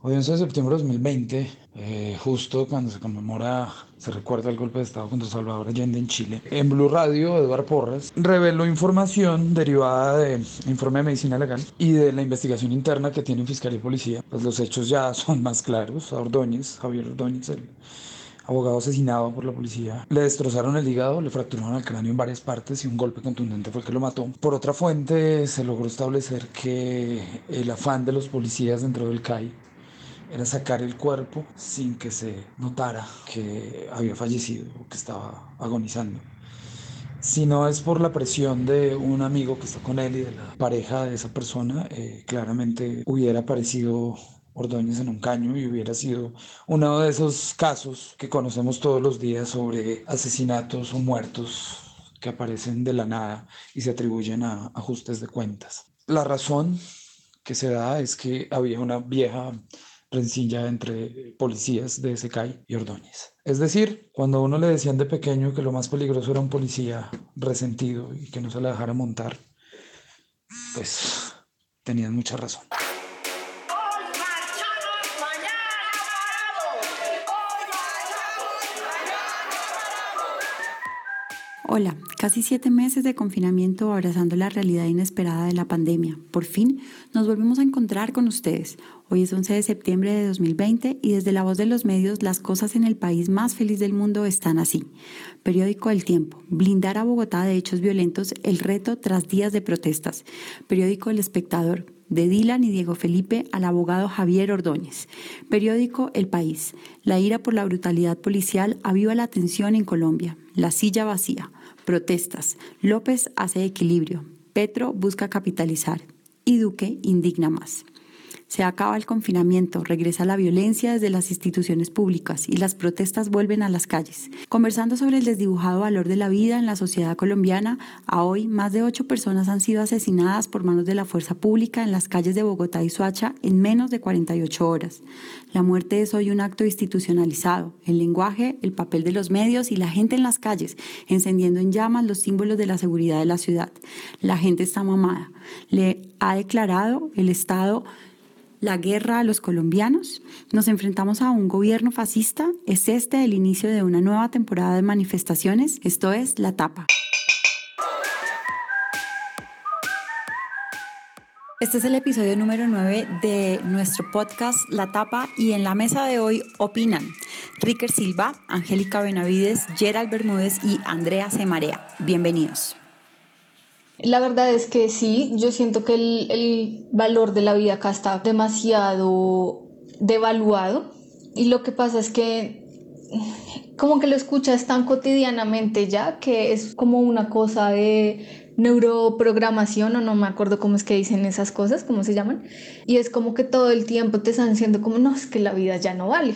Hoy 11 de septiembre de 2020, eh, justo cuando se conmemora, se recuerda el golpe de Estado contra Salvador Allende en Chile, en Blue Radio, Eduardo Porras reveló información derivada de informe de medicina legal y de la investigación interna que tienen Fiscalía y Policía. Pues los hechos ya son más claros. A Ordóñez, Javier Ordóñez, el abogado asesinado por la policía. Le destrozaron el hígado, le fracturaron el cráneo en varias partes y un golpe contundente fue el que lo mató. Por otra fuente se logró establecer que el afán de los policías dentro del CAI era sacar el cuerpo sin que se notara que había fallecido o que estaba agonizando. Si no es por la presión de un amigo que está con él y de la pareja de esa persona, eh, claramente hubiera aparecido Ordóñez en un caño y hubiera sido uno de esos casos que conocemos todos los días sobre asesinatos o muertos que aparecen de la nada y se atribuyen a ajustes de cuentas. La razón que se da es que había una vieja rencilla entre policías de Secay y Ordóñez. Es decir, cuando a uno le decían de pequeño que lo más peligroso era un policía resentido y que no se le dejara montar, pues tenían mucha razón. Hola, casi siete meses de confinamiento abrazando la realidad inesperada de la pandemia. Por fin nos volvemos a encontrar con ustedes. Hoy es 11 de septiembre de 2020 y desde la voz de los medios las cosas en el país más feliz del mundo están así. Periódico El Tiempo. Blindar a Bogotá de hechos violentos, el reto tras días de protestas. Periódico El Espectador de Dylan y Diego Felipe al abogado Javier Ordóñez. Periódico El País. La ira por la brutalidad policial aviva la tensión en Colombia. La silla vacía. Protestas. López hace equilibrio. Petro busca capitalizar. Y Duque indigna más. Se acaba el confinamiento, regresa la violencia desde las instituciones públicas y las protestas vuelven a las calles. Conversando sobre el desdibujado valor de la vida en la sociedad colombiana, a hoy más de ocho personas han sido asesinadas por manos de la fuerza pública en las calles de Bogotá y Soacha en menos de 48 horas. La muerte es hoy un acto institucionalizado. El lenguaje, el papel de los medios y la gente en las calles, encendiendo en llamas los símbolos de la seguridad de la ciudad. La gente está mamada. Le ha declarado el Estado la guerra a los colombianos? ¿Nos enfrentamos a un gobierno fascista? ¿Es este el inicio de una nueva temporada de manifestaciones? Esto es La Tapa. Este es el episodio número 9 de nuestro podcast La Tapa y en la mesa de hoy opinan Ricker Silva, Angélica Benavides, Gerald Bermúdez y Andrea Semarea. Bienvenidos. La verdad es que sí, yo siento que el, valor de la vida acá está demasiado devaluado y lo que pasa es que como que lo escuchas tan cotidianamente ya que es como una cosa de neuroprogramación o no me acuerdo cómo es que dicen esas cosas, cómo se llaman, y es como que todo el tiempo te están diciendo como no, es que la vida ya no vale.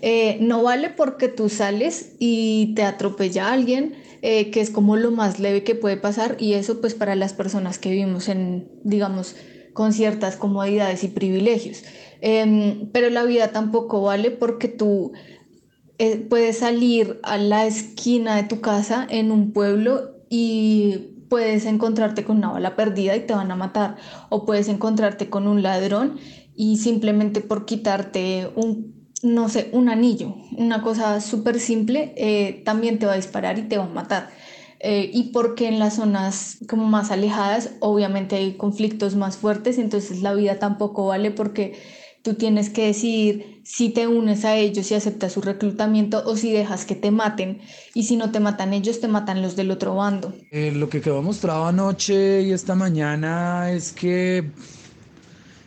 Eh, no vale porque tú sales y te atropella alguien, eh, que es como lo más leve que puede pasar y eso pues para las personas que vivimos en, digamos, con ciertas comodidades y privilegios. Em, pero la vida tampoco vale porque tú eh, puedes salir a la esquina de tu casa en un pueblo y puedes encontrarte con una bala perdida y te van a matar o puedes encontrarte con un ladrón y simplemente por quitarte un no sé, un anillo, una cosa súper simple, eh, también te va a disparar y te va a matar. Eh, y porque en las zonas como más alejadas, obviamente hay conflictos más fuertes, entonces la vida tampoco vale porque tú tienes que decidir si te unes a ellos y aceptas su reclutamiento o si dejas que te maten. Y si no te matan ellos, te matan los del otro bando. Eh, lo que quedó mostrado anoche y esta mañana es que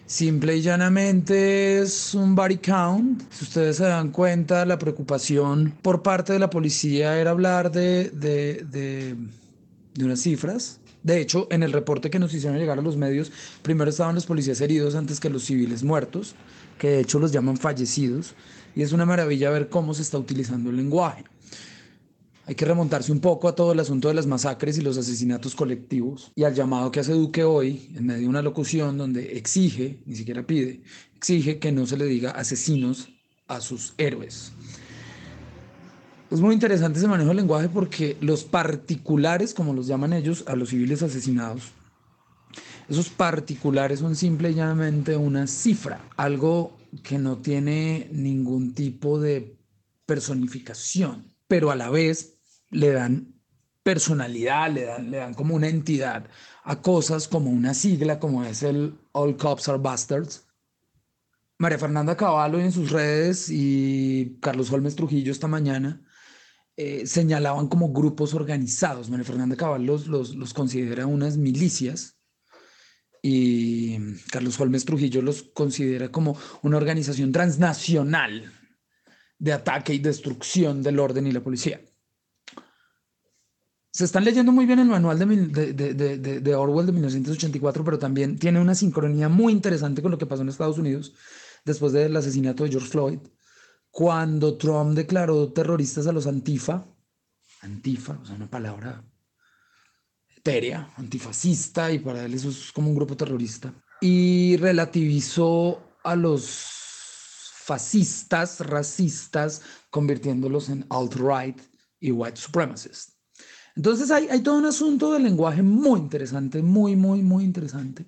Simple y llanamente es un body count. Si ustedes se dan cuenta, la preocupación por parte de la policía era hablar de, de, de, de unas cifras. De hecho, en el reporte que nos hicieron llegar a los medios, primero estaban los policías heridos antes que los civiles muertos, que de hecho los llaman fallecidos. Y es una maravilla ver cómo se está utilizando el lenguaje. Hay que remontarse un poco a todo el asunto de las masacres y los asesinatos colectivos y al llamado que hace Duque hoy en medio de una locución donde exige, ni siquiera pide, exige que no se le diga asesinos a sus héroes. Es muy interesante ese manejo del lenguaje porque los particulares, como los llaman ellos, a los civiles asesinados, esos particulares son simplemente una cifra, algo que no tiene ningún tipo de personificación, pero a la vez le dan personalidad, le dan, le dan como una entidad a cosas como una sigla, como es el All Cops Are Bastards. María Fernanda Cavallo en sus redes y Carlos Holmes Trujillo esta mañana eh, señalaban como grupos organizados. María Fernanda Caballos los, considera unas milicias y Carlos Holmes Trujillo los considera como una organización transnacional de ataque y destrucción del orden y la policía. Se están leyendo muy bien el manual de, de, de, Orwell de 1984, pero también tiene una sincronía muy interesante con lo que pasó en Estados Unidos después del asesinato de George Floyd cuando Trump declaró terroristas a los antifa, antifa, o sea, una palabra etérea, antifascista, y para él eso es como un grupo terrorista, y relativizó a los fascistas, racistas, convirtiéndolos en alt-right y white supremacists. Entonces hay, hay todo un asunto de lenguaje muy interesante, muy, muy, muy interesante,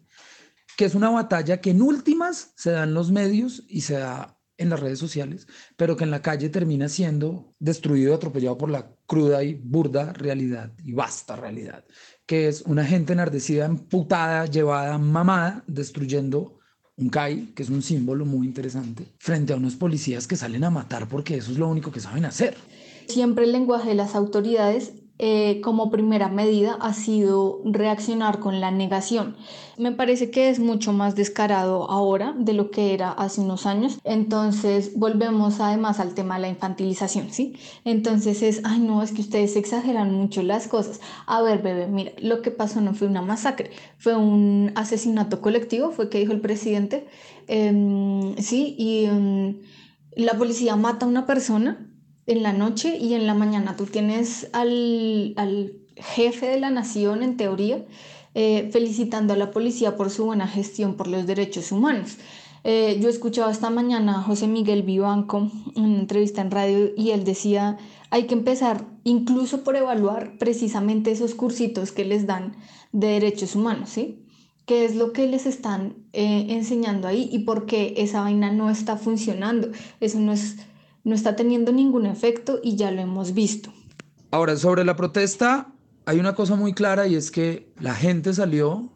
que es una batalla que en últimas se da en los medios y se da en las redes sociales, pero que en la calle termina siendo destruido, atropellado por la cruda y burda realidad y vasta realidad, que es una gente enardecida, emputada, llevada, mamada, destruyendo un CAI, que es un símbolo muy interesante, frente a unos policías que salen a matar porque eso es lo único que saben hacer. Siempre el lenguaje de las autoridades eh, como primera medida ha sido reaccionar con la negación. Me parece que es mucho más descarado ahora de lo que era hace unos años. Entonces volvemos además al tema de la infantilización, ¿sí? Entonces es, ay no, es que ustedes exageran mucho las cosas. A ver, bebé, mira, lo que pasó no fue una masacre, fue un asesinato colectivo, fue que dijo el presidente, em, sí, y em, la policía mata a una persona en la noche y en la mañana tú tienes al, jefe de la nación, en teoría, eh, felicitando a la policía por su buena gestión por los derechos humanos. Eh, yo escuchaba esta mañana a José Miguel Vivanco en una entrevista en radio y él decía, hay que empezar incluso por evaluar precisamente esos cursitos que les dan de derechos humanos, ¿sí? ¿Qué es lo que les están eh, enseñando ahí y por qué esa vaina no está funcionando? Eso no es no está teniendo ningún efecto y ya lo hemos visto. Ahora, sobre la protesta, hay una cosa muy clara y es que la gente salió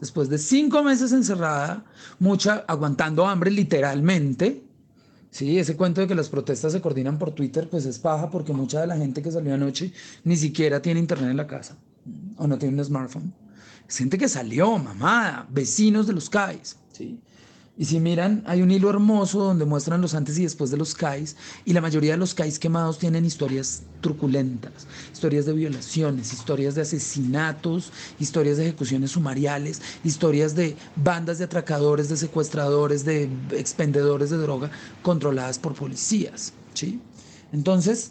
después de cinco meses encerrada, mucha aguantando hambre literalmente. Sí, ese cuento de que las protestas se coordinan por Twitter, pues es paja porque mucha de la gente que salió anoche ni siquiera tiene internet en la casa o no tiene un smartphone. Es gente que salió, mamada, vecinos de los CAIs. ¿sí? Y si miran, hay un hilo hermoso donde muestran los antes y después de los CAIs, y la mayoría de los CAIs quemados tienen historias truculentas, historias de violaciones, historias de asesinatos, historias de ejecuciones sumariales, historias de bandas de atracadores, de secuestradores, de expendedores de droga controladas por policías. ¿sí? Entonces,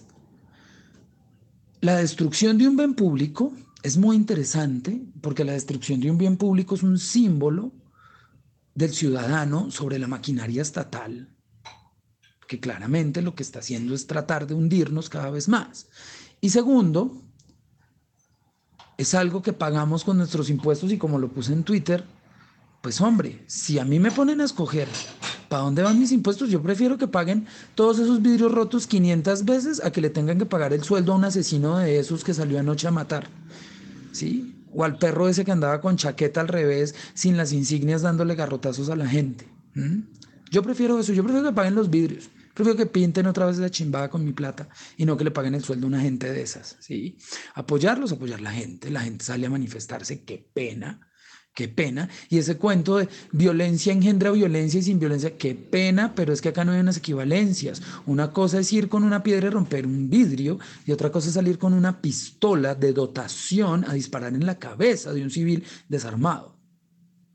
la destrucción de un bien público es muy interesante porque la destrucción de un bien público es un símbolo del ciudadano sobre la maquinaria estatal, que claramente lo que está haciendo es tratar de hundirnos cada vez más. Y segundo, es algo que pagamos con nuestros impuestos y como lo puse en Twitter, pues hombre, si a mí me ponen a escoger para dónde van mis impuestos, yo prefiero que paguen todos esos vidrios rotos 500 veces a que le tengan que pagar el sueldo a un asesino de esos que salió anoche a matar. ¿Sí? O al perro ese que andaba con chaqueta al revés, sin las insignias, dándole garrotazos a la gente. Yo prefiero eso, yo prefiero que paguen los vidrios, prefiero que pinten otra vez la chimbada con mi plata y no que le paguen el sueldo a una gente de esas, ¿sí? Apoyarlos, apoyar la gente, la gente sale a manifestarse, qué pena, qué pena. Y ese cuento de violencia engendra violencia y sin violencia, qué pena, pero es que acá no hay unas equivalencias. Una cosa es ir con una piedra y romper un vidrio y otra cosa es salir con una pistola de dotación a disparar en la cabeza de un civil desarmado,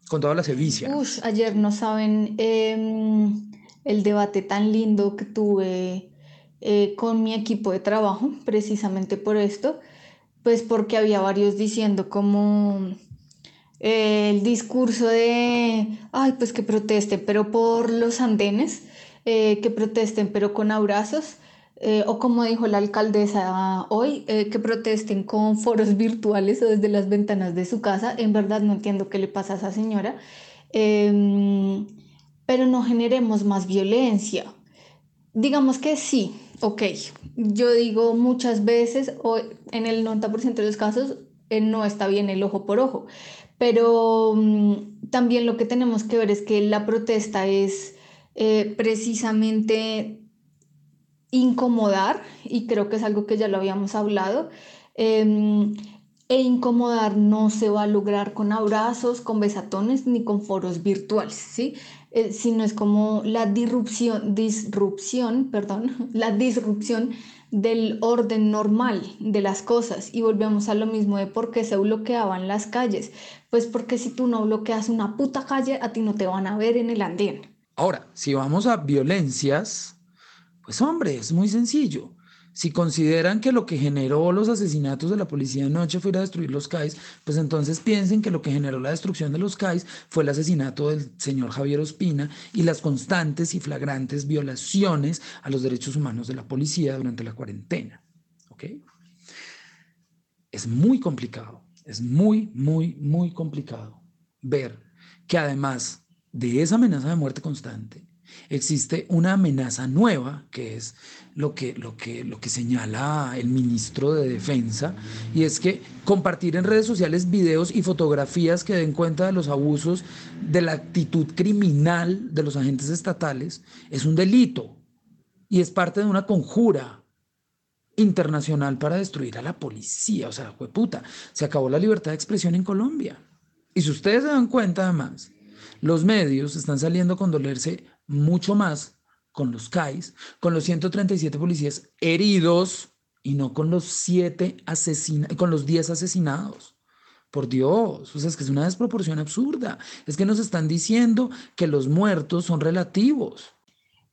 con toda la sevicia. ayer no saben em, el debate tan lindo que tuve eh, con mi equipo de trabajo, precisamente por esto, pues porque había varios diciendo como el discurso de, ay, pues que protesten, pero por los andenes, eh, que protesten, pero con abrazos, eh, o como dijo la alcaldesa hoy, eh, que protesten con foros virtuales o desde las ventanas de su casa. En verdad no entiendo qué le pasa a esa señora. Em, pero no generemos más violencia. Digamos que sí, ok. Yo digo muchas veces, o en el 90% de los casos, eh, no está bien el ojo por ojo, pero mm, también lo que tenemos que ver es que la protesta es eh, precisamente incomodar, y creo que es algo que ya lo habíamos hablado, em, e incomodar no se va a lograr con abrazos, con besatones ni con foros virtuales, ¿sí? Eh, sino es como la disrupción, disrupción, perdón, la disrupción del orden normal de las cosas y volvemos a lo mismo de por qué se bloqueaban las calles, pues porque si tú no bloqueas una puta calle, a ti no te van a ver en el andén. Ahora, si vamos a violencias, pues hombre, es muy sencillo. Si consideran que lo que generó los asesinatos de la policía anoche fue destruir los CAIs, pues entonces piensen que lo que generó la destrucción de los CAIs fue el asesinato del señor Javier Ospina y las constantes y flagrantes violaciones a los derechos humanos de la policía durante la cuarentena. ¿Ok? Es muy complicado, es muy, muy, muy complicado ver que además de esa amenaza de muerte constante, existe una amenaza nueva, que es lo que, lo, que, lo que señala el ministro de Defensa, y es que compartir en redes sociales videos y fotografías que den cuenta de los abusos de la actitud criminal de los agentes estatales es un delito y es parte de una conjura internacional para destruir a la policía. O sea, puta, se acabó la libertad de expresión en Colombia. Y si ustedes se dan cuenta, además, los medios están saliendo con dolerse mucho más con los CAIs, con los 137 policías heridos y no con los siete con los 10 asesinados. Por Dios, o sea, es que es una desproporción absurda. Es que nos están diciendo que los muertos son relativos.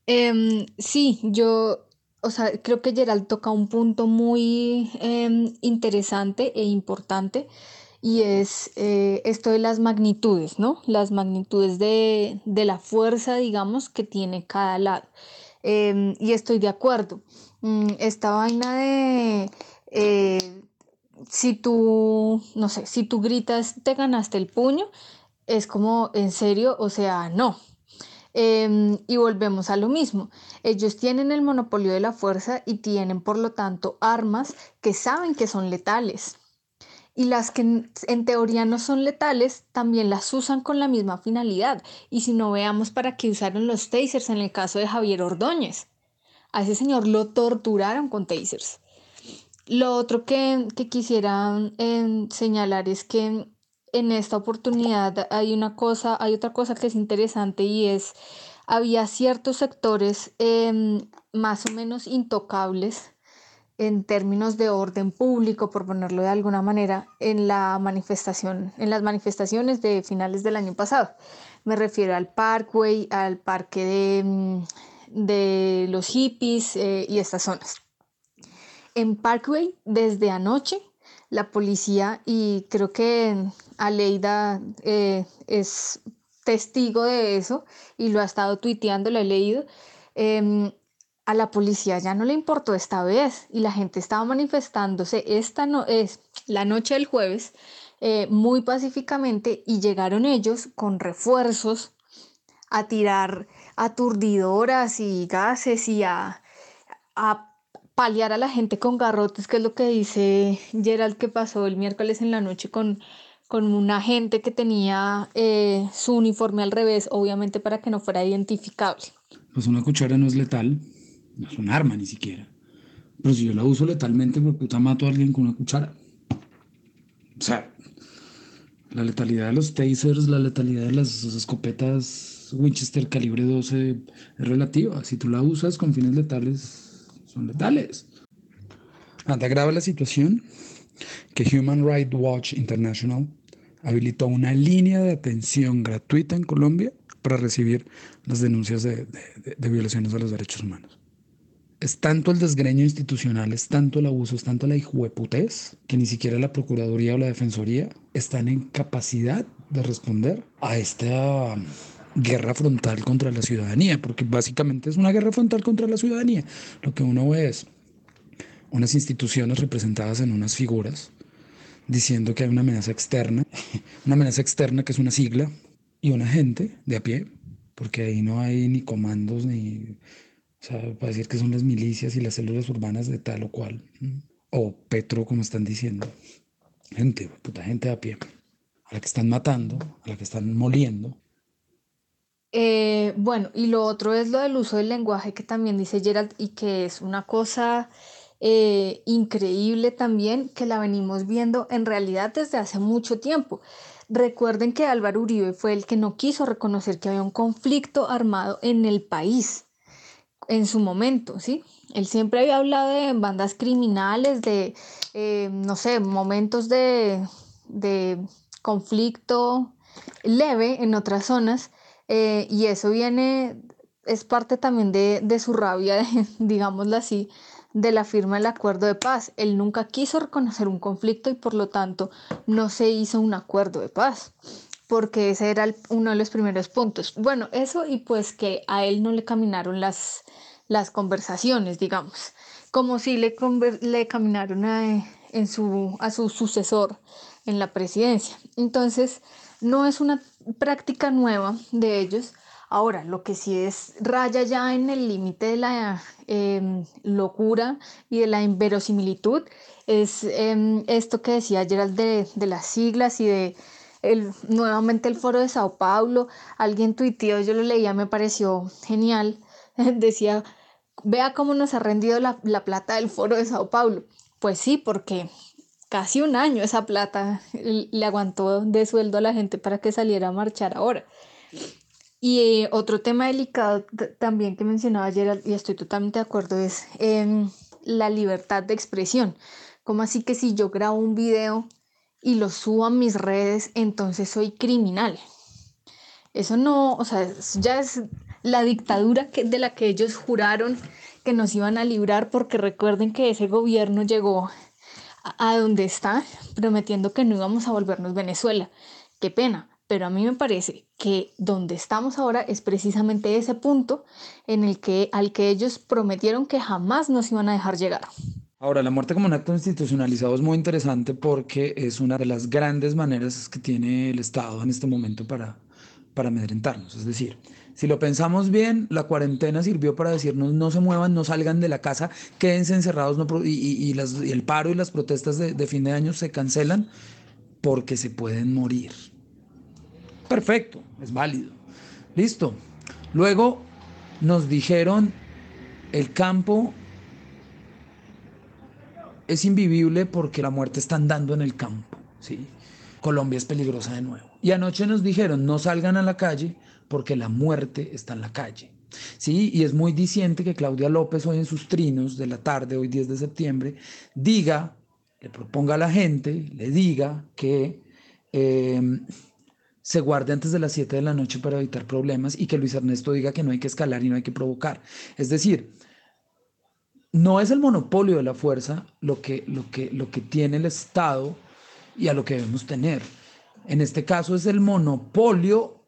Em, sí, yo, o sea, creo que Gerald toca un punto muy em, interesante e importante y es eh, esto de las magnitudes, ¿no? Las magnitudes de, la fuerza, digamos, que tiene cada lado. Em, y estoy de acuerdo. Mm, esta vaina de eh, si tú, no sé, si tú gritas, te ganaste el puño, es como, en serio, o sea, no. Em, y volvemos a lo mismo. Ellos tienen el monopolio de la fuerza y tienen, por lo tanto, armas que saben que son letales y las que en, teoría no son letales también las usan con la misma finalidad. Y si no veamos para qué usaron los tasers en el caso de Javier Ordóñez. A ese señor lo torturaron con tasers. Lo otro que, quisiera em, señalar es que en esta oportunidad hay una cosa, hay otra cosa que es interesante y es había ciertos sectores em, más o menos intocables en términos de orden público, por ponerlo de alguna manera, en la manifestación, en las manifestaciones de finales del año pasado. Me refiero al Parkway, al parque de, mm, los hippies eh, y estas zonas. En Parkway, desde anoche, la policía, y creo que Aleida eh, es testigo de eso y lo ha estado tuiteando, lo he leído, em, a la policía ya no le importó esta vez y la gente estaba manifestándose esta no es la noche del jueves eh, muy pacíficamente y llegaron ellos con refuerzos a tirar aturdidoras y gases y a, a paliar a la gente con garrotes, que es lo que dice Gerald que pasó el miércoles en la noche con, con una gente que tenía eh, su uniforme al revés, obviamente para que no fuera identificable. Pues una cuchara no es letal no es un arma ni siquiera. Pero si yo la uso letalmente, pues puta mato a alguien con una cuchara. O sea, la letalidad de los tasers, la letalidad de las escopetas Winchester calibre 12 es relativa. Si tú la usas con fines letales, son letales. Ante grave la situación que Human Rights Watch International habilitó una línea de atención gratuita en Colombia para recibir las denuncias de violaciones a los derechos humanos es tanto el desgreño institucional, es tanto el abuso, es tanto la hijueputez, que ni siquiera la Procuraduría o la Defensoría están en capacidad de responder a esta guerra frontal contra la ciudadanía, porque básicamente es una guerra frontal contra la ciudadanía. Lo que uno ve es unas instituciones representadas en unas figuras diciendo que hay una amenaza externa, una amenaza externa que es una sigla, y una gente de a pie porque ahí no hay ni comandos ni, o sea, para decir que son las milicias y las células urbanas de tal o cual, o Petro, como están diciendo, gente, puta gente a pie, a la que están matando, a la que están moliendo. Eh, bueno, y lo otro es lo del uso del lenguaje que también dice Gerald y que es una cosa eh, increíble también que la venimos viendo en realidad desde hace mucho tiempo. Recuerden que Álvaro Uribe fue el que no quiso reconocer que había un conflicto armado en el país en su momento, ¿sí? Él siempre había hablado de bandas criminales, de, eh, no sé, momentos de, conflicto leve en otras zonas, eh, y eso viene, es parte también de, de su rabia, digámoslo así, de la firma del acuerdo de paz. Él nunca quiso reconocer un conflicto y por lo tanto no se hizo un acuerdo de paz, porque ese era uno de los primeros puntos. Bueno, eso y pues que a él no le caminaron las, las conversaciones, digamos, como si le, caminaron a su sucesor en la presidencia. Entonces, no es una práctica nueva de ellos, Ahora, lo que sí es raya ya en el límite de la em, locura y de la inverosimilitud es em, esto que decía Gerald de, de las siglas y de el, nuevamente el foro de Sao Paulo. Alguien tuiteó, yo lo leía, me pareció genial. Decía, vea cómo nos ha rendido la, la plata del foro de Sao Paulo. Pues sí, porque casi un año esa plata le aguantó de sueldo a la gente para que saliera a marchar ahora. Y otro tema delicado también que mencionaba ayer, y estoy totalmente de acuerdo, es em, la libertad de expresión. Como así que si yo grabo un video y lo subo a mis redes, entonces soy criminal? Eso no, o sea, ya es la dictadura que, de la que ellos juraron que nos iban a librar, porque recuerden que ese gobierno llegó a, a donde está prometiendo que no íbamos a volvernos Venezuela. Qué pena, pero a mí me parece que donde estamos ahora es precisamente ese punto en el que al que ellos prometieron que jamás nos iban a dejar llegar. Ahora, la muerte como un acto institucionalizado es muy interesante porque es una de las grandes maneras que tiene el Estado en este momento para, para amedrentarnos. Es decir, si lo pensamos bien, la cuarentena sirvió para decirnos no se muevan, no salgan de la casa, quédense encerrados y, el paro y las protestas de fin de año se cancelan porque se pueden morir. Perfecto, es válido. Listo. Luego nos dijeron, el campo es invivible porque la muerte está andando en el campo. ¿sí? Colombia es peligrosa de nuevo. Y anoche nos dijeron, no salgan a la calle porque la muerte está en la calle. Sí, y es muy diciente que Claudia López hoy en sus trinos de la tarde, hoy 10 de septiembre, diga, le proponga a la gente, le diga que eh, se guarde antes de las 7 de la noche para evitar problemas y que Luis Ernesto diga que no hay que escalar y no hay que provocar. Es decir, no es el monopolio de la fuerza lo que, lo que, lo que tiene el Estado y a lo que debemos tener. En este caso es el monopolio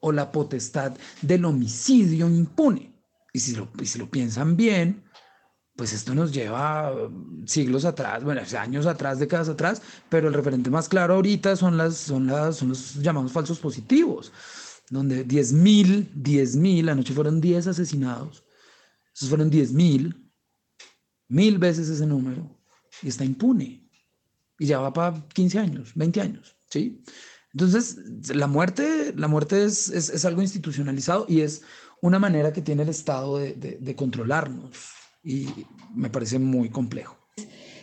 o la potestad del homicidio impune. Y si lo, y si lo piensan bien, pues esto nos lleva siglos atrás, bueno, años atrás, décadas atrás, pero el referente más claro ahorita son, las, son, las, son los llamados falsos positivos, donde 10.000, 10.000, anoche fueron 10 asesinados, esos fueron 10.000, mil veces ese número, y está impune, y ya va para 15 años, 20 años, ¿sí? Entonces, la muerte, la muerte es, es, es algo institucionalizado y es una manera que tiene el Estado de, de controlarnos y me parece muy complejo.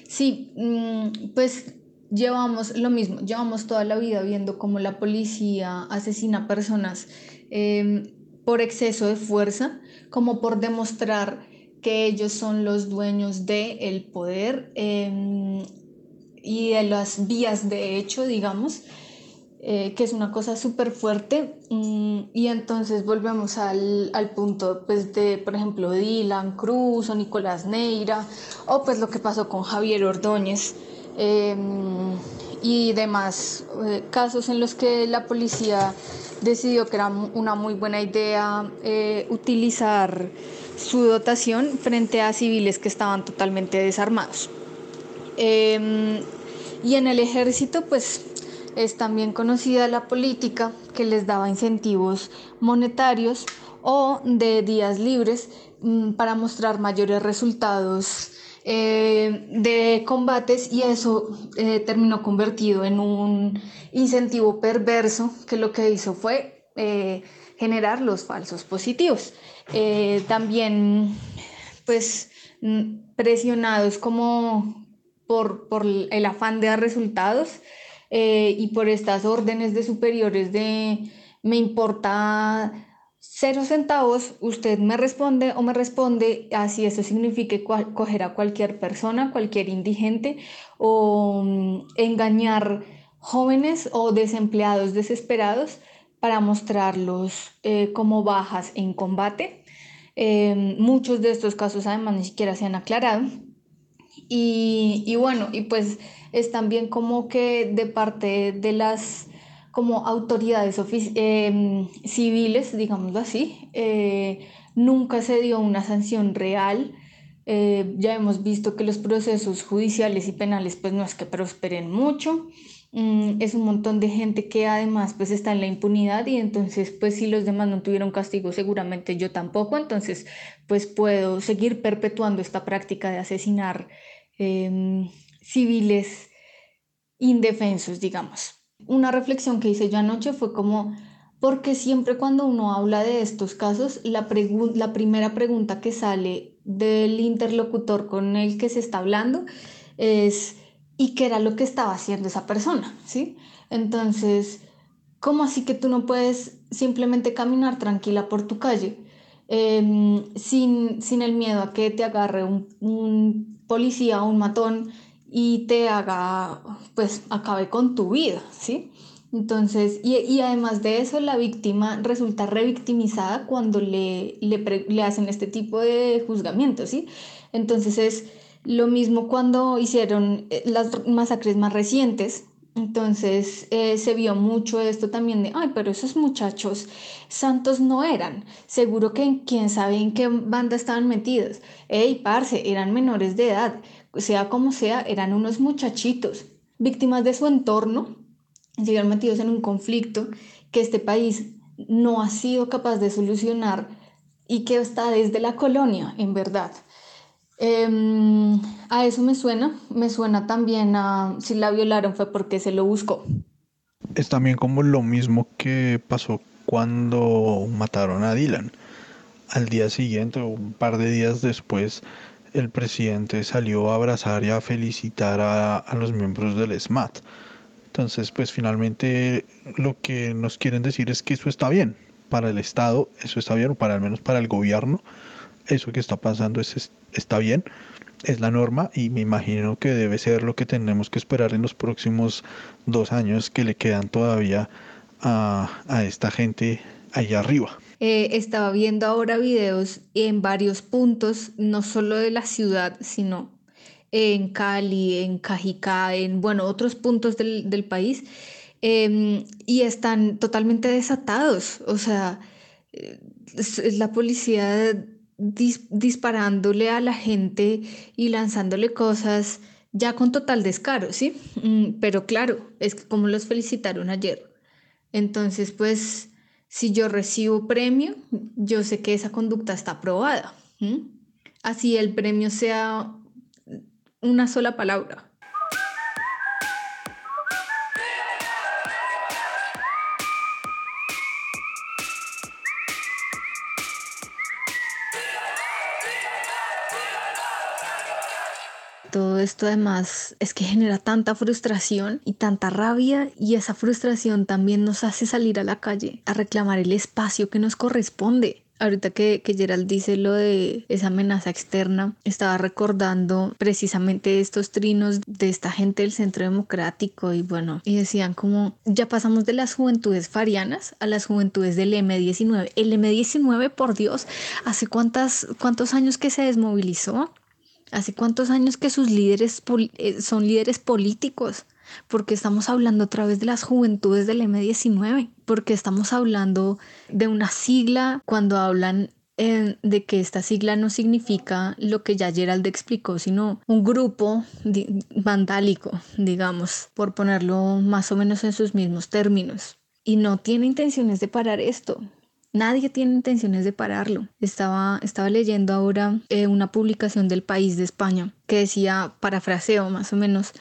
Sí, mm, pues llevamos lo mismo, llevamos toda la vida viendo cómo la policía asesina personas em, por exceso de fuerza, como por demostrar que ellos son los dueños del el poder eh, y de las vías de hecho, digamos. Eh, que es una cosa súper fuerte. Mm, y entonces volvemos al, al, punto pues, de, por ejemplo, Dylan Cruz o Nicolás Neira, o pues lo que pasó con Javier Ordóñez. Eh, y demás eh, casos en los que la policía decidió que era una muy buena idea eh, utilizar su dotación frente a civiles que estaban totalmente desarmados. Em, y en el ejército, pues Es también conocida la política que les daba incentivos monetarios o de días libres mm, para mostrar mayores resultados eh, de combates y eso eh, terminó convertido en un incentivo perverso que lo que hizo fue eh, generar los falsos positivos. también pues mm, presionados como por, por el afán de dar resultados y por estas órdenes de superiores de me importa cero centavos, usted me responde o me responde así eso signifique coger a cualquier persona, cualquier indigente o mm, engañar jóvenes o desempleados desesperados para mostrarlos eh, como bajas en combate. Em, muchos de estos casos además ni siquiera se han aclarado. Y, bueno, y pues es también como que de parte de las como autoridades em, civiles, digámoslo así, eh, nunca se dio una sanción real. Eh, ya hemos visto que los procesos judiciales y penales pues no es que prosperen mucho. Mm, es un montón de gente que además pues está en la impunidad y entonces pues si los demás no tuvieron castigo seguramente yo tampoco. Entonces pues puedo seguir perpetuando esta práctica de asesinar em, civiles indefensos, digamos una reflexión que hice yo anoche fue como, porque siempre cuando uno habla de estos casos, la, la primera pregunta que sale del interlocutor con el que se está hablando es, ¿y qué era lo que estaba haciendo esa persona? ¿Sí? Entonces, ¿cómo así que tú no puedes simplemente caminar tranquila por tu calle em, sin, sin el miedo a que te agarre un, un policía un matón y te haga, pues acabe con tu vida, ¿sí? Entonces, y, y además de eso, la víctima resulta revictimizada cuando le, le, le hacen este tipo de juzgamientos, ¿sí? Entonces es lo mismo cuando hicieron eh, las masacres más recientes, entonces eh, se vio mucho esto también de, ay, pero esos muchachos santos no eran. Seguro que quién sabe en qué banda estaban metidos. Ey, parce, eran menores de edad sea como sea, eran unos muchachitos, víctimas de su entorno, llegaron metidos en un conflicto que este país no ha sido capaz de solucionar y que está desde la colonia, en verdad. Em, a eso me suena, me suena también a si la violaron fue porque se lo buscó. Es también como lo mismo que pasó cuando mataron a Dylan. Al día siguiente o un par de días después el presidente salió a abrazar y a felicitar a, los miembros del SMAT. Entonces, pues finalmente lo que nos quieren decir es que eso está bien. Para el Estado, eso está bien, o para al menos para el gobierno, eso que está pasando es, está bien, es la norma y me imagino que debe ser lo que tenemos que esperar en los próximos dos años que le quedan todavía a, a esta gente allá arriba. Eh, estaba viendo ahora videos en varios puntos, no solo de la ciudad, sino en Cali, en Cajicá, en bueno, otros puntos del, país, em, y están totalmente desatados. O sea, es, la policía disparándole a la gente y lanzándole cosas ya con total descaro, ¿sí? Mm, pero claro, es que como los felicitaron ayer. Entonces, pues si yo recibo premio, yo sé que esa conducta está aprobada. Así el premio sea una sola palabra. Esto además es que genera tanta frustración y tanta rabia y esa frustración también nos hace salir a la calle a reclamar el espacio que nos corresponde. Ahorita que, que Gerald dice lo de esa amenaza externa, estaba recordando precisamente estos trinos de esta gente del centro democrático y bueno, y decían como ya pasamos de las juventudes farianas a las juventudes del M19. El M19, por Dios, ¿hace cuántas, cuántos años que se desmovilizó? ¿Hace cuántos años que sus líderes eh, son líderes políticos? Porque estamos hablando a través de las juventudes del M19, porque estamos hablando de una sigla cuando hablan de que esta sigla no significa lo que ya Gerald explicó, sino un grupo vandálico, digamos, por ponerlo más o menos en sus mismos términos. Y no tiene intenciones de parar esto. Nadie tiene intenciones de pararlo. Estaba, estaba leyendo ahora eh, una publicación del País de España que decía, parafraseo más o menos,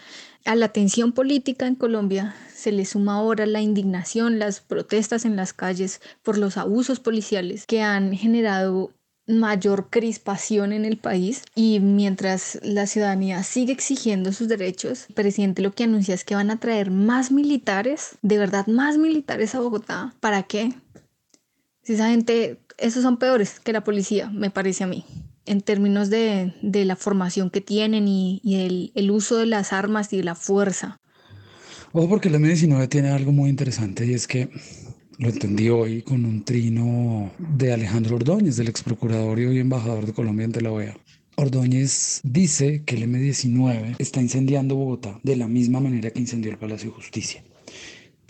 a la tensión política en Colombia se le suma ahora la indignación, las protestas en las calles por los abusos policiales que han generado mayor crispación en el país y mientras la ciudadanía sigue exigiendo sus derechos, el presidente lo que anuncia es que van a traer más militares, de verdad más militares a Bogotá. ¿Para qué? Si esa gente, esos son peores que la policía, me parece a mí en términos de, la formación que tienen y, el, el, uso de las armas y de la fuerza. Ojo porque la M19 tiene algo muy interesante y es que lo entendí hoy con un trino de Alejandro Ordóñez, del ex procurador y hoy embajador de Colombia ante la OEA. Ordóñez dice que el M19 está incendiando Bogotá de la misma manera que incendió el Palacio de Justicia.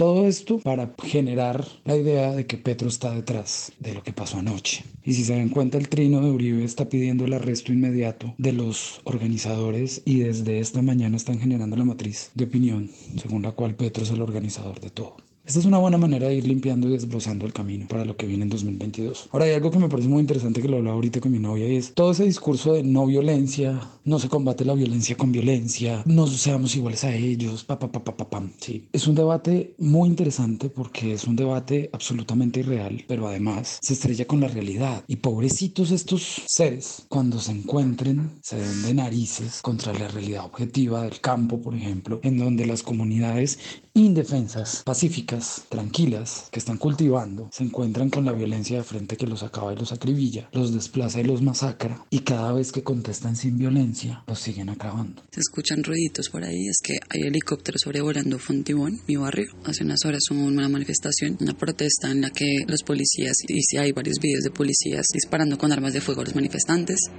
Todo esto para generar la idea de que Petro está detrás de lo que pasó anoche. Y si se dan cuenta, el trino de Uribe está pidiendo el arresto inmediato de los organizadores y desde esta mañana están generando la matriz de opinión según la cual Petro es el organizador de todo. Esta es una buena manera de ir limpiando y desbrozando el camino para lo que viene en 2022. Ahora hay algo que me parece muy interesante que lo hablaba ahorita con mi novia y es todo ese discurso de no violencia, no se combate la violencia con violencia, no seamos iguales a ellos, pa, pa, pa, pa, pa, pam. Sí, es un debate muy interesante porque es un debate absolutamente irreal, pero además se estrella con la realidad. Y pobrecitos estos seres, cuando se encuentren, se den de narices contra la realidad objetiva del campo, por ejemplo, en donde las comunidades indefensas, pacíficas, tranquilas, que están cultivando, se encuentran con la violencia de frente que los acaba y los acribilla, los desplaza y los masacra, y cada vez que contestan sin violencia, los siguen acabando. Se escuchan ruiditos por ahí, es que hay helicópteros sobrevolando Fontibón, mi barrio. Hace unas horas hubo una manifestación, una protesta en la que los policías, y si hay varios videos de policías disparando con armas de fuego a los manifestantes,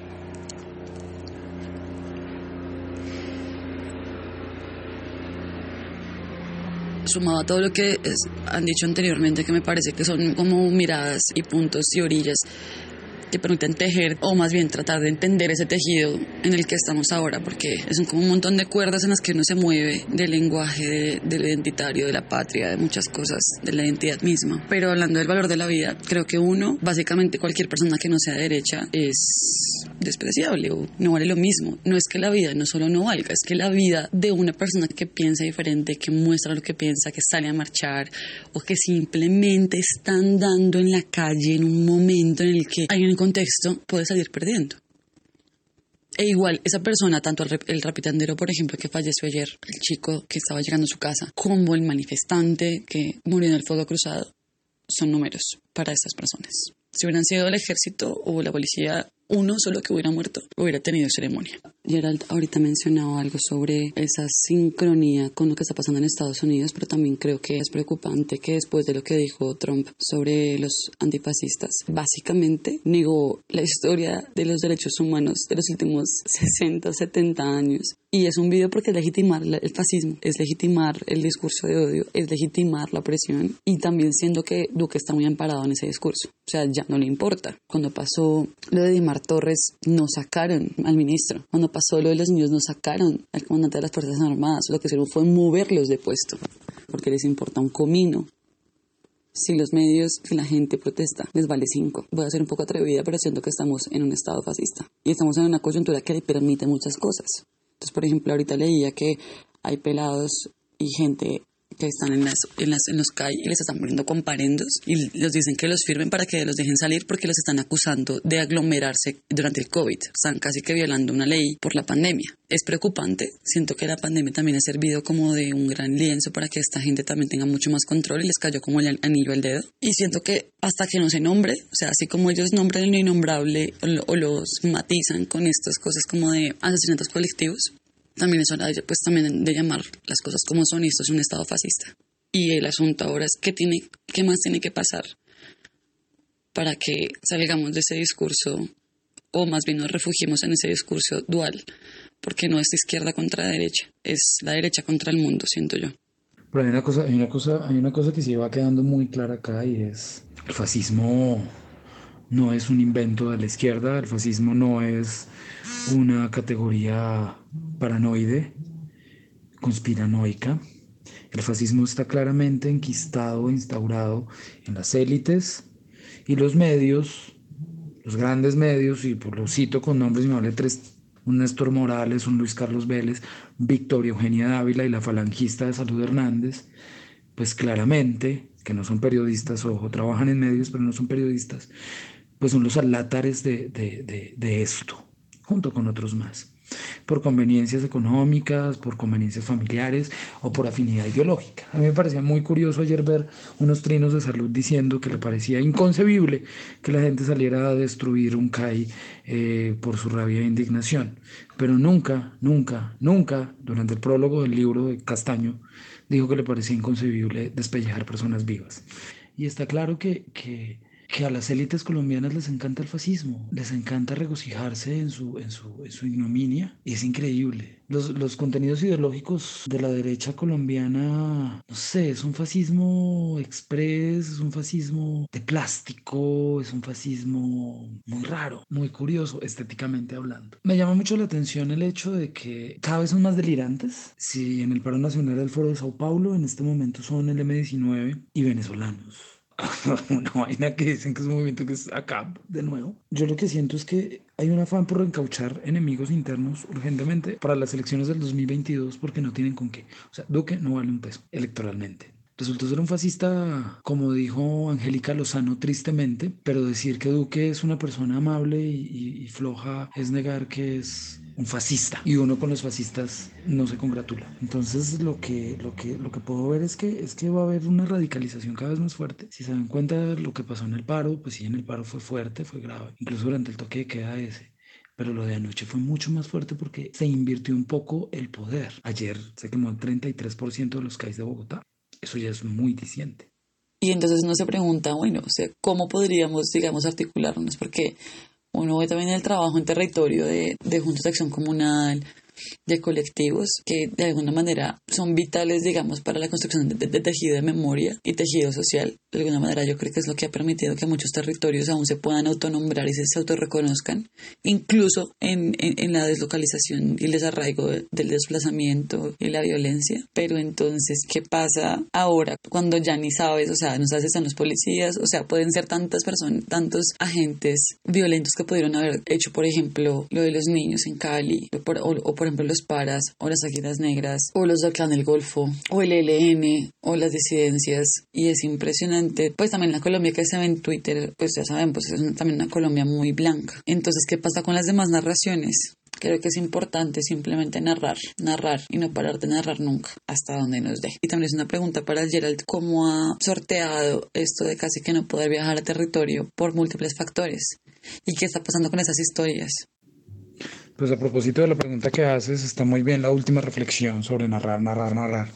sumado a todo lo que han dicho anteriormente, que me parece que son como miradas y puntos y orillas que permiten tejer o más bien tratar de entender ese tejido en el que estamos ahora, porque es como un montón de cuerdas en las que uno se mueve del lenguaje, de, lo identitario, de la patria, de muchas cosas, de la identidad misma. Pero hablando del valor de la vida, creo que uno, básicamente cualquier persona que no sea derecha, es despreciable o no vale lo mismo. No es que la vida no solo no valga, es que la vida de una persona que piensa diferente, que muestra lo que piensa, que sale a marchar o que simplemente está andando en la calle en un momento en el que hay un contexto, puede salir perdiendo. E igual, esa persona, tanto el, rapitandero, por ejemplo, que falleció ayer, el chico que estaba llegando a su casa, como el manifestante que murió en el fuego cruzado, son números para esas personas. Si hubieran sido el ejército o la policía, uno solo que hubiera muerto hubiera tenido ceremonia. Gerald ahorita mencionado algo sobre esa sincronía con lo que está pasando en Estados Unidos, pero también creo que es preocupante que después de lo que dijo Trump sobre los antifascistas, básicamente negó la historia de los derechos humanos de los últimos 60, 70 años y es un video porque es legitimar el fascismo, es legitimar el discurso de odio, es legitimar la opresión y también siendo que Duque está muy amparado en ese discurso. O sea, ya no le importa. Cuando pasó lo de Dimar Torres, no sacaron al ministro. Cuando pasó lo de los niños, no sacaron al comandante de las Fuerzas Armadas. Lo que hicieron fue moverlos de puesto porque les importa un comino si los medios, si la gente protesta, les vale cinco. Voy a ser un poco atrevida, pero siento que estamos en un estado fascista. Y estamos en una coyuntura que le permite muchas cosas. Entonces, por ejemplo, ahorita leía que hay pelados y gente que están en, las, en, las, en los CAI y les están poniendo comparendos y les dicen que los firmen para que los dejen salir porque los están acusando de aglomerarse durante el COVID. Están casi que violando una ley por la pandemia. Es preocupante. Siento que la pandemia también ha servido como de un gran lienzo para que esta gente también tenga mucho más control y les cayó como el anillo al dedo. Y siento que hasta que no se nombre, o sea, así como ellos nombran lo innombrable o, o los matizan con estas cosas como de asesinatos colectivos, también es hora de, pues, también de llamar las cosas como son y esto es un Estado fascista. Y el asunto ahora es qué, tiene, qué más tiene que pasar para que salgamos de ese discurso o más bien nos refugiemos en ese discurso dual, porque no es izquierda contra derecha, es la derecha contra el mundo, siento yo. Pero hay una cosa, hay una cosa, hay una cosa que se va quedando muy clara acá y es el fascismo no es un invento de la izquierda, el fascismo no es una categoría paranoide, conspiranoica. El fascismo está claramente enquistado, instaurado en las élites y los medios, los grandes medios, y por lo cito con nombres me tres, un Néstor Morales, un Luis Carlos Vélez, Victoria Eugenia Dávila y la falangista de Salud Hernández, pues claramente, que no son periodistas, o trabajan en medios, pero no son periodistas, pues son los alátares de, de esto, junto con otros más por conveniencias económicas, por conveniencias familiares o por afinidad ideológica. A mí me parecía muy curioso ayer ver unos trinos de salud diciendo que le parecía inconcebible que la gente saliera a destruir un CAI eh, por su rabia e indignación. Pero nunca, nunca, nunca, durante el prólogo del libro de Castaño, dijo que le parecía inconcebible despellejar personas vivas. Y está claro que, que que a las élites colombianas les encanta el fascismo, les encanta regocijarse en su, en su, en su ignominia es increíble. Los, los, contenidos ideológicos de la derecha colombiana, no sé, es un fascismo express, es un fascismo de plástico, es un fascismo muy raro, muy curioso, estéticamente hablando. Me llama mucho la atención el hecho de que cada vez son más delirantes. Si en el paro nacional del Foro de Sao Paulo en este momento son el M19 y venezolanos una vaina que dicen que es un movimiento que es acá de nuevo. Yo lo que siento es que hay un afán por reencauchar enemigos internos urgentemente para las elecciones del 2022 porque no tienen con qué. O sea, Duque no vale un peso electoralmente. Resultó ser un fascista, como dijo Angélica Lozano tristemente, pero decir que Duque es una persona amable y, y floja es negar que es un fascista y uno con los fascistas no se congratula. Entonces lo que, lo que, lo que puedo ver es que, es que va a haber una radicalización cada vez más fuerte. Si se dan cuenta de lo que pasó en el paro, pues sí, en el paro fue fuerte, fue grave, incluso durante el toque de queda ese. Pero lo de anoche fue mucho más fuerte porque se invirtió un poco el poder. Ayer se quemó el 33% de los CAIs de Bogotá. Eso ya es muy diciente. Y entonces uno se pregunta, bueno, o sea, ¿cómo podríamos, digamos, articularnos? Porque uno ve también el trabajo en territorio de, de Juntos de Acción Comunal, de colectivos que de alguna manera son vitales, digamos, para la construcción de, tejido de memoria y tejido social. De alguna manera yo creo que es lo que ha permitido que muchos territorios aún se puedan autonombrar y se, autorreconozcan, incluso en, en, la deslocalización y el desarraigo del desplazamiento y la violencia. Pero entonces, ¿qué pasa ahora cuando ya ni sabes, o sea, no sabes si están los policías, o sea, pueden ser tantas personas, tantos agentes violentos que pudieron haber hecho, por ejemplo, lo de los niños en Cali, o por, o por ejemplo los paras o las águilas negras o los del clan del Golfo o el ELN o las disidencias y es impresionante pues también la Colombia que se ve en Twitter pues ya saben pues es también una Colombia muy blanca entonces ¿qué pasa con las demás narraciones? Creo que es importante simplemente narrar, narrar y no parar de narrar nunca hasta donde nos dé. Y también es una pregunta para Gerald, ¿cómo ha sorteado esto de casi que no poder viajar a territorio por múltiples factores? ¿Y qué está pasando con esas historias? Pues a propósito de la pregunta que haces, está muy bien la última reflexión sobre narrar, narrar, narrar.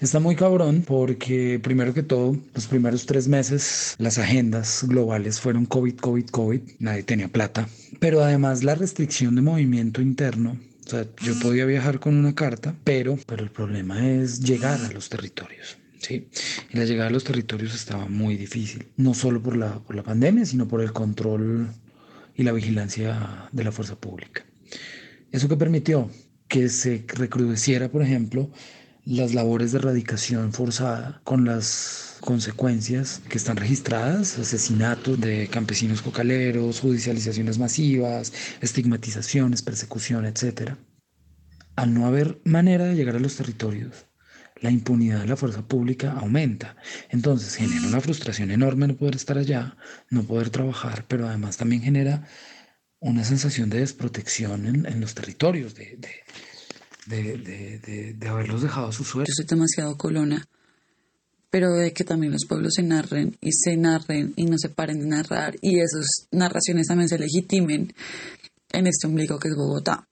Está muy cabrón porque primero que todo, los primeros tres meses las agendas globales fueron COVID, COVID, COVID, nadie tenía plata, pero además la restricción de movimiento interno o sea, yo podía viajar con una carta, pero, pero el problema es llegar a los territorios. Sí, y la llegada a los territorios estaba muy difícil, no solo por la, por la pandemia, sino por el control y la vigilancia de la fuerza pública. ¿Eso que permitió? Que se recrudeciera, por ejemplo, las labores de erradicación forzada con las consecuencias que están registradas, asesinatos de campesinos cocaleros, judicializaciones masivas, estigmatizaciones, persecución, etc. Al no haber manera de llegar a los territorios, la impunidad de la fuerza pública aumenta. Entonces genera una frustración enorme no poder estar allá, no poder trabajar, pero además también genera una sensación de desprotección en, los territorios, de, de, de, haberlos dejado a su suerte. Yo soy demasiado colona, pero de que también los pueblos se narren y se narren y no se paren de narrar y esas narraciones también se legitimen en este ombligo que es Bogotá.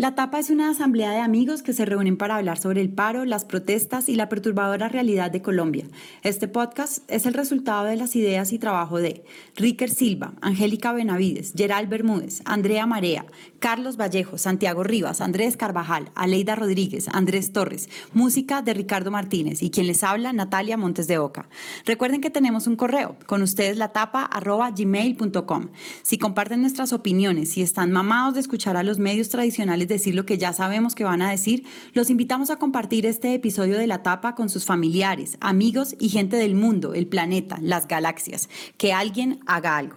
La Tapa es una asamblea de amigos que se reúnen para hablar sobre el paro, las protestas y la perturbadora realidad de Colombia. Este podcast es el resultado de las ideas y trabajo de Ricker Silva, Angélica Benavides, Gerald Bermúdez, Andrea Marea, Carlos Vallejo, Santiago Rivas, Andrés Carvajal, Aleida Rodríguez, Andrés Torres, música de Ricardo Martínez y quien les habla, Natalia Montes de Oca. Recuerden que tenemos un correo, con ustedes la tapa arroba gmail.com. Si comparten nuestras opiniones, si están mamados de escuchar a los medios tradicionales decir lo que ya sabemos que van a decir, los invitamos a compartir este episodio de La Tapa con sus familiares, amigos y gente del mundo, el planeta, las galaxias. Que alguien haga algo.